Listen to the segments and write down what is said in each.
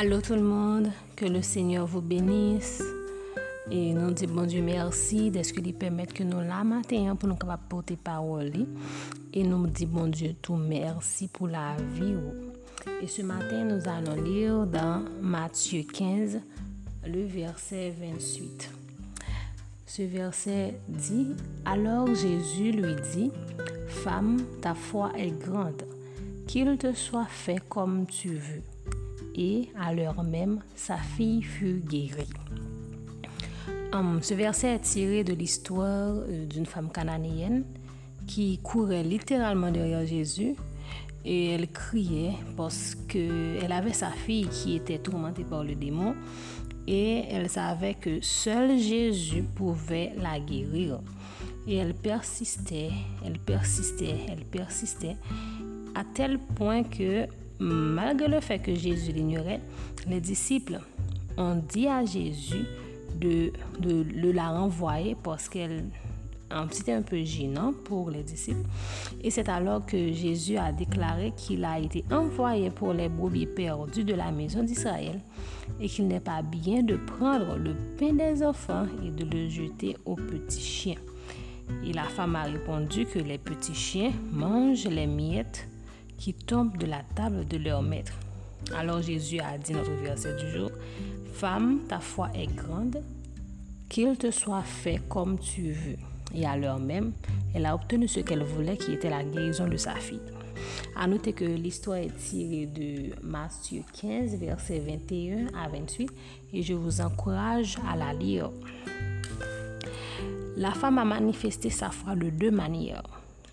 Allô tout le monde, que le Seigneur vous bénisse. Et nous disons bon Dieu merci de ce qu'il permet que nous la matin pour nous capables porter parole. Et nous disons bon Dieu tout merci pour la vie. Et ce matin, nous allons lire dans Matthieu 15, le verset 28. Ce verset dit, Alors Jésus lui dit, Femme, ta foi est grande, qu'il te soit fait comme tu veux. Et à l'heure même, sa fille fut guérie. Hum, ce verset est tiré de l'histoire euh, d'une femme cananéenne qui courait littéralement derrière Jésus et elle criait parce qu'elle avait sa fille qui était tourmentée par le démon et elle savait que seul Jésus pouvait la guérir. Et elle persistait, elle persistait, elle persistait, à tel point que malgré le fait que Jésus l'ignorait, les disciples ont dit à Jésus de, de, la renvoyer parce qu'elle c'était un peu gênant pour les disciples. Et c'est alors que Jésus a déclaré qu'il a été envoyé pour les brebis perdus de la maison d'Israël et qu'il n'est pas bien de prendre le pain des enfants et de le jeter aux petits chiens. Et la femme a répondu que les petits chiens mangent les miettes qui tombent de la table de leur maître. Alors Jésus a dit notre verset du jour, Femme, ta foi est grande, qu'il te soit fait comme tu veux. Et à l'heure même, elle a obtenu ce qu'elle voulait, qui était la guérison de sa fille. À noter que l'histoire est tirée de Matthieu 15, versets 21 à 28, et je vous encourage à la lire. La femme a manifesté sa foi de deux manières.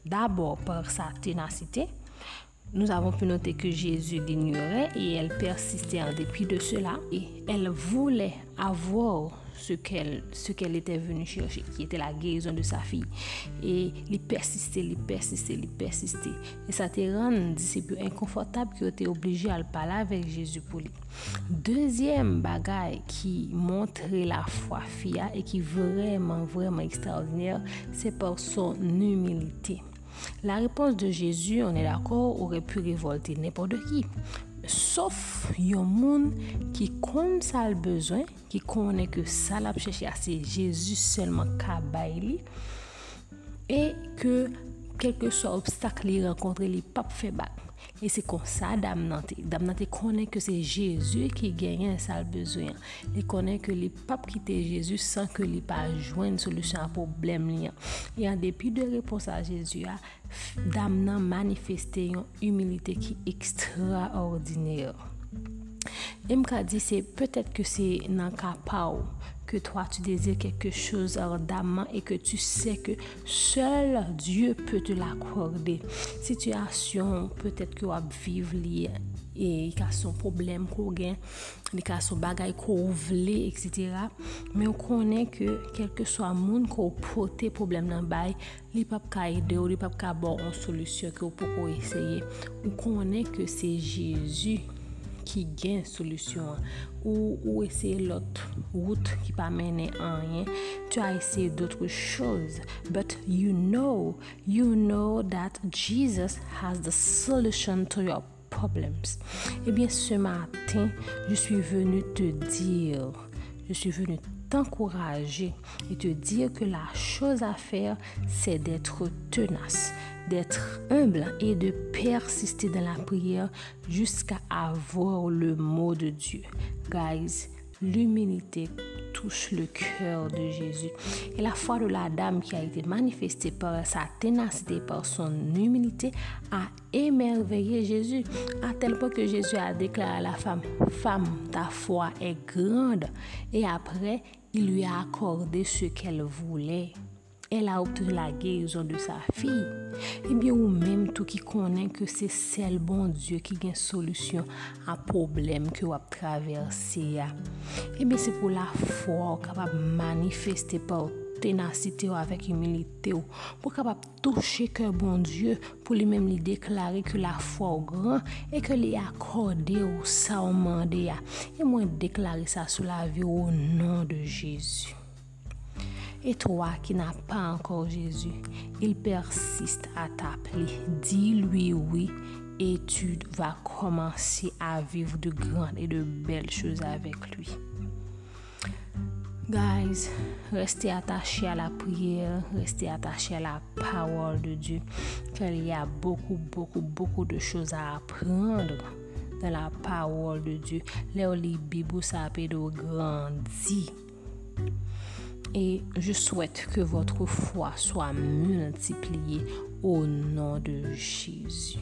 D'abord par sa ténacité. Nous avons pu noter que Jésus l'ignorait et elle persistait en dépit de cela. Et elle voulait avoir ce qu'elle était venue chercher, qui était la guérison de sa fille. Et il persistait, il persistait, il persistait. Et ça te rend disciple inconfortable qui était obligé à parler avec Jésus pour lui. Deuxième bagaille qui montrait la foi fia et qui vraiment, vraiment extraordinaire, c'est par son humilité. La réponse de Jésus, on est d'accord, aurait pu révolter n'importe qui. Sof yon moun ki kon sa l bezwen, ki konen ke sa l ap chèche ase Jésus selman ka bay li, e ke kelke so obstak li renkontre li pap fe bak. E se kon sa dam nan te. Dam nan te konen ke se Jezu ki genyen sal bezoyan. Li konen ke li pap kite Jezu san ke li pa jwen solusyon a problem li an. E an depi de repons a Jezu a, dam nan manifeste yon humilite ki ekstraordinèr. E m ka di se, petet ke se nan ka pa ou, que toi tu désires quelque chose ardemment et que tu sais que seul Dieu peut te l'accorder. Situation peut-être que tu vivre lié et qu'il y a son problème qu'on gagne, qu'il y a son bagage qu'on voulait, etc. Mais on connaît que quel que soit le monde qu'on porte problème dans le bail, il n'y a pas aider ou il n'y a pas une bon solution qu'on peut essayer. On connaît que c'est Jésus qui gagne solution ou, ou essayer l'autre route qui pas mener à rien. Tu as essayé d'autres choses but you know you know that Jesus has the solution to your problems. Eh bien ce matin je suis venu te dire je suis venu t'encourager et te dire que la chose à faire, c'est d'être tenace, d'être humble et de persister dans la prière jusqu'à avoir le mot de Dieu. Guys, l'humilité touche le cœur de Jésus. Et la foi de la dame qui a été manifestée par sa ténacité, par son humilité, a émerveillé Jésus, à tel point que Jésus a déclaré à la femme, Femme, ta foi est grande. Et après, Il lui a accordé ce qu'elle voulait. El a obtenu la gerizon de sa fi. Ebyen eh ou menm tou ki konen ke se sel bon Diyo ki gen solusyon a problem ke wap traverse ya. Eh Ebyen se pou la fwa ou kapap manifeste pa ou tenasite ou avèk humilite ou, pou kapap touche ke bon Diyo pou li mèm li deklare ke la fwa ou gran e ke li akorde ou sa ou mande ya. E mwen deklare sa sou la vi ou nan de Jezu. Et toi qui n'as pas encore Jésus, il persiste à t'appeler. Dis-lui oui et tu vas commencer à vivre de grandes et de belles choses avec lui. Guys, restez attachés à la prière, restez attachés à la parole de Dieu, car il y a beaucoup, beaucoup, beaucoup de choses à apprendre dans la parole de Dieu. Là, les Bibles, ça grandit. Et je souhaite que votre foi soit multipliée au nom de Jésus.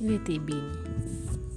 Restez bénis.